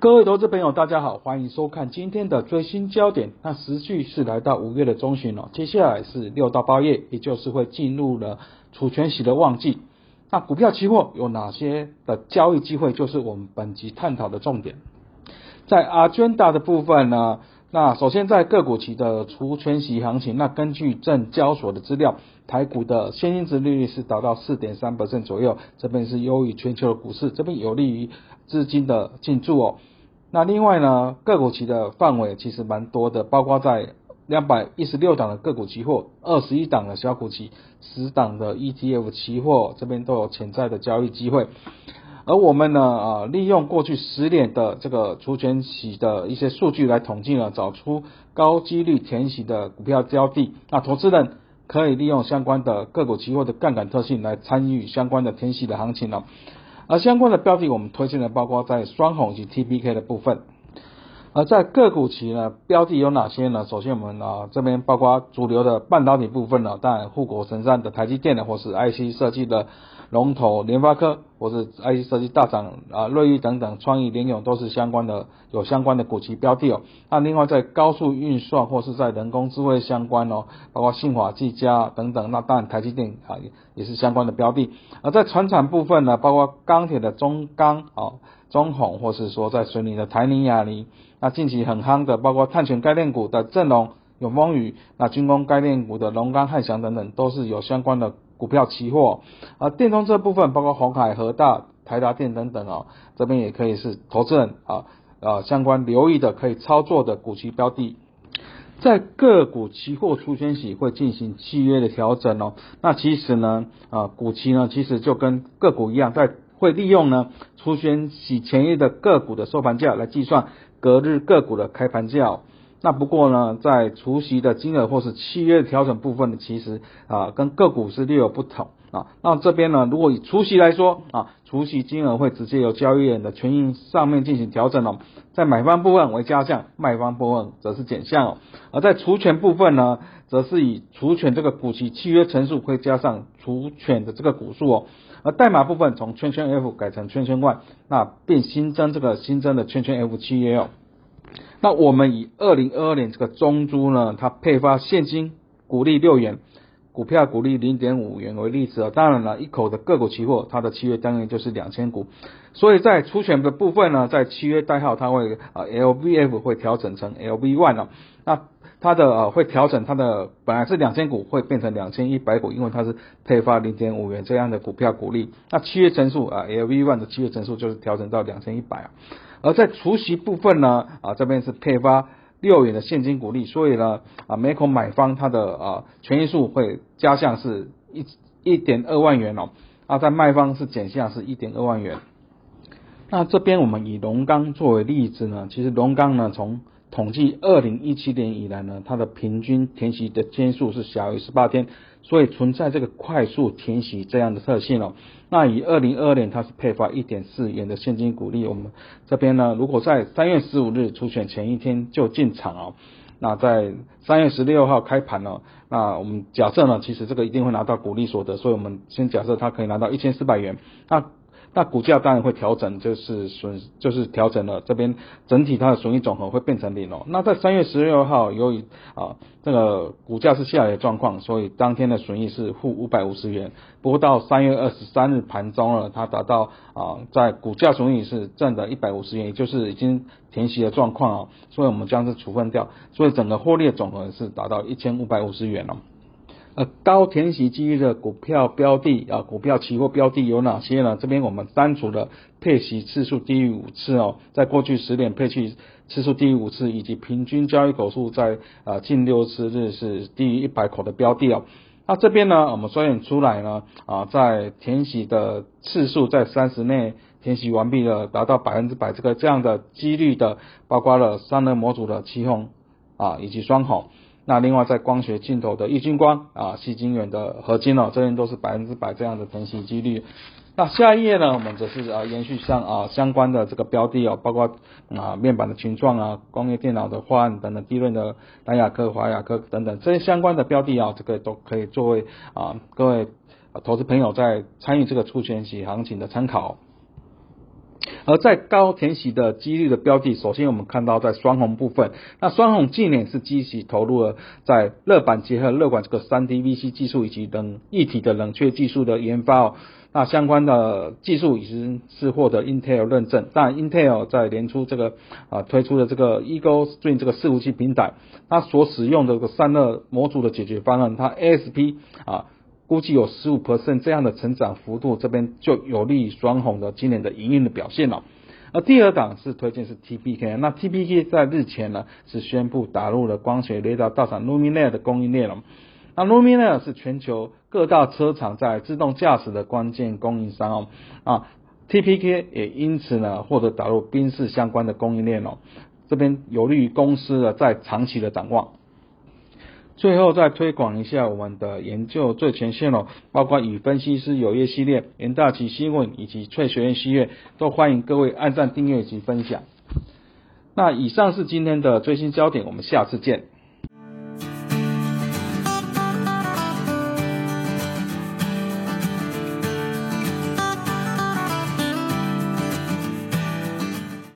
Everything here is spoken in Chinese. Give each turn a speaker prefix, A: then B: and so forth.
A: 各位投资朋友，大家好，欢迎收看今天的最新焦点。那时序是来到五月的中旬了，接下来是六到八月，也就是会进入了除权息的旺季。那股票期货有哪些的交易机会，就是我们本集探讨的重点。在 Agenda 的部分呢，那首先在个股期的除权息行情，那根据证交所的资料，台股的现金值利率是达到四点三左右，这边是优于全球的股市，这边有利于资金的进驻哦。那另外呢，个股期的范围其实蛮多的，包括在两百一十六档的个股期货，二十一档的小股期，十档的 ETF 期货，这边都有潜在的交易机会。而我们呢，啊，利用过去十年的这个除权息的一些数据来统计呢，找出高几率填息的股票标的。那投资人可以利用相关的个股期货的杠杆特性来参与相关的填息的行情了。而相关的标的，我们推荐的包括在双红及 T B K 的部分。而在个股期呢，标的有哪些呢？首先我们啊这边包括主流的半导体部分呢，当然护国神山的台积电呢，或是 IC 设计的。龙头联发科或是 IC 设计大厂啊，瑞昱等等，创意联咏都是相关的，有相关的股期标的哦。那另外在高速运算或是在人工智慧相关哦，包括信华、技嘉等等，那当然台积电啊也也是相关的标的。而在船产部分呢，包括钢铁的中钢啊、中红，或是说在水里的台泥、亚泥，那近期很夯的，包括碳权概念股的正隆、永丰宇，那军工概念股的龙钢、汉翔等等，都是有相关的。股票期货，啊，电动这部分包括红海、和大、台达电等等哦，这边也可以是投资人啊啊相关留意的可以操作的股期标的，在个股期货出现时会进行契约的调整哦。那其实呢啊股期呢其实就跟个股一样，在会利用呢出现洗前日的个股的收盘价来计算隔日个股的开盘价。那不过呢，在除息的金额或是契约调整部分呢，其实啊跟个股是略有不同啊。那这边呢，如果以除息来说啊，除息金额会直接由交易人的权益上面进行调整哦。在买方部分为加项，卖方部分则是减项哦。而在除权部分呢，则是以除权这个股息契约乘数会加上除权的这个股数哦。而代码部分从圈圈 F 改成圈圈 Y，那并新增这个新增的圈圈 F 契约哦。那我们以二零二二年这个中珠呢，它配发现金股利六元，股票股利零点五元为例子啊。当然了，一口的个股期货，它的契约单元就是两千股，所以在出权的部分呢，在契约代号它会啊 LVF 会调整成 LV one 啊，那它的呃会调整它的本来是两千股会变成两千一百股，因为它是配发零点五元这样的股票股利，那契约乘数啊 LV one 的契约乘数就是调整到两千一百啊。而在除息部分呢，啊这边是配发六元的现金股利，所以呢，啊每口买方它的啊权益数会加项是一一点二万元哦，啊在卖方是减项是一点二万元。那这边我们以龙钢作为例子呢，其实龙钢呢从统计二零一七年以来呢，它的平均填息的天数是小于十八天，所以存在这个快速填息这样的特性哦。那以二零二二年它是配发一点四元的现金股利，我们这边呢，如果在三月十五日出选前一天就进场哦，那在三月十六号开盘哦，那我们假设呢，其实这个一定会拿到股利所得，所以我们先假设它可以拿到一千四百元，那。那股价当然会调整，就是损，就是调整了这边整体它的损益总和会变成零哦。那在三月十六号，由于啊这个股价是下跌状况，所以当天的损益是负五百五十元。不过到三月二十三日盘中了，它达到啊在股价损益是正的一百五十元，也就是已经填息的状况啊，所以我们将是处分掉，所以整个获利总和是达到一千五百五十元了。呃，高填息机遇的股票标的啊，股票期货标的有哪些呢？这边我们单除了配息次数低于五次哦，在过去十年配息次数低于五次，以及平均交易口数在啊近六次日是低于一百口的标的哦。那这边呢，我们筛选出来呢啊，在填息的次数在三十内填息完毕了，达到百分之百这个这样的几率的，包括了三能模组的期红啊以及双红。那另外在光学镜头的易晶光啊、细晶圆的合金哦，这边都是百分之百这样的成型几率。那下一页呢，我们则是啊延续上啊相关的这个标的哦，包括啊面板的群创啊、工业电脑的华安等等、低润的南亚科、华亚科等等这些相关的标的啊，这个都可以作为啊各位投资朋友在参与这个出权息行情的参考。而在高填息的几率的标的，首先我们看到在双红部分，那双红近年是积极投入了在热板结合热管这个三 D VC 技术以及冷一体的冷却技术的研发哦。那相关的技术已经是获得 Intel 认证，但 Intel 在年初这个啊推出的这个 Eagle Stream 这个伺服器平台，它所使用的这个散热模组的解决方案，它 ASP 啊估计有十五 percent 这样的成长幅度，这边就有利于双红的今年的营运的表现了。而第二档是推荐是 TPK，那 TPK 在日前呢是宣布打入了光学雷达大厂 Luminar 的供应链了。那 Luminar 是全球各大车厂在自动驾驶的关键供应商哦，啊，TPK 也因此呢获得打入宾士相关的供应链哦，这边有利于公司的在长期的展望。最后再推广一下我们的研究最前线哦，包括与分析师有约系列、元大奇新闻以及翠学院系列，都欢迎各位按赞、订阅及分享。那以上是今天的最新焦点，我们下次见。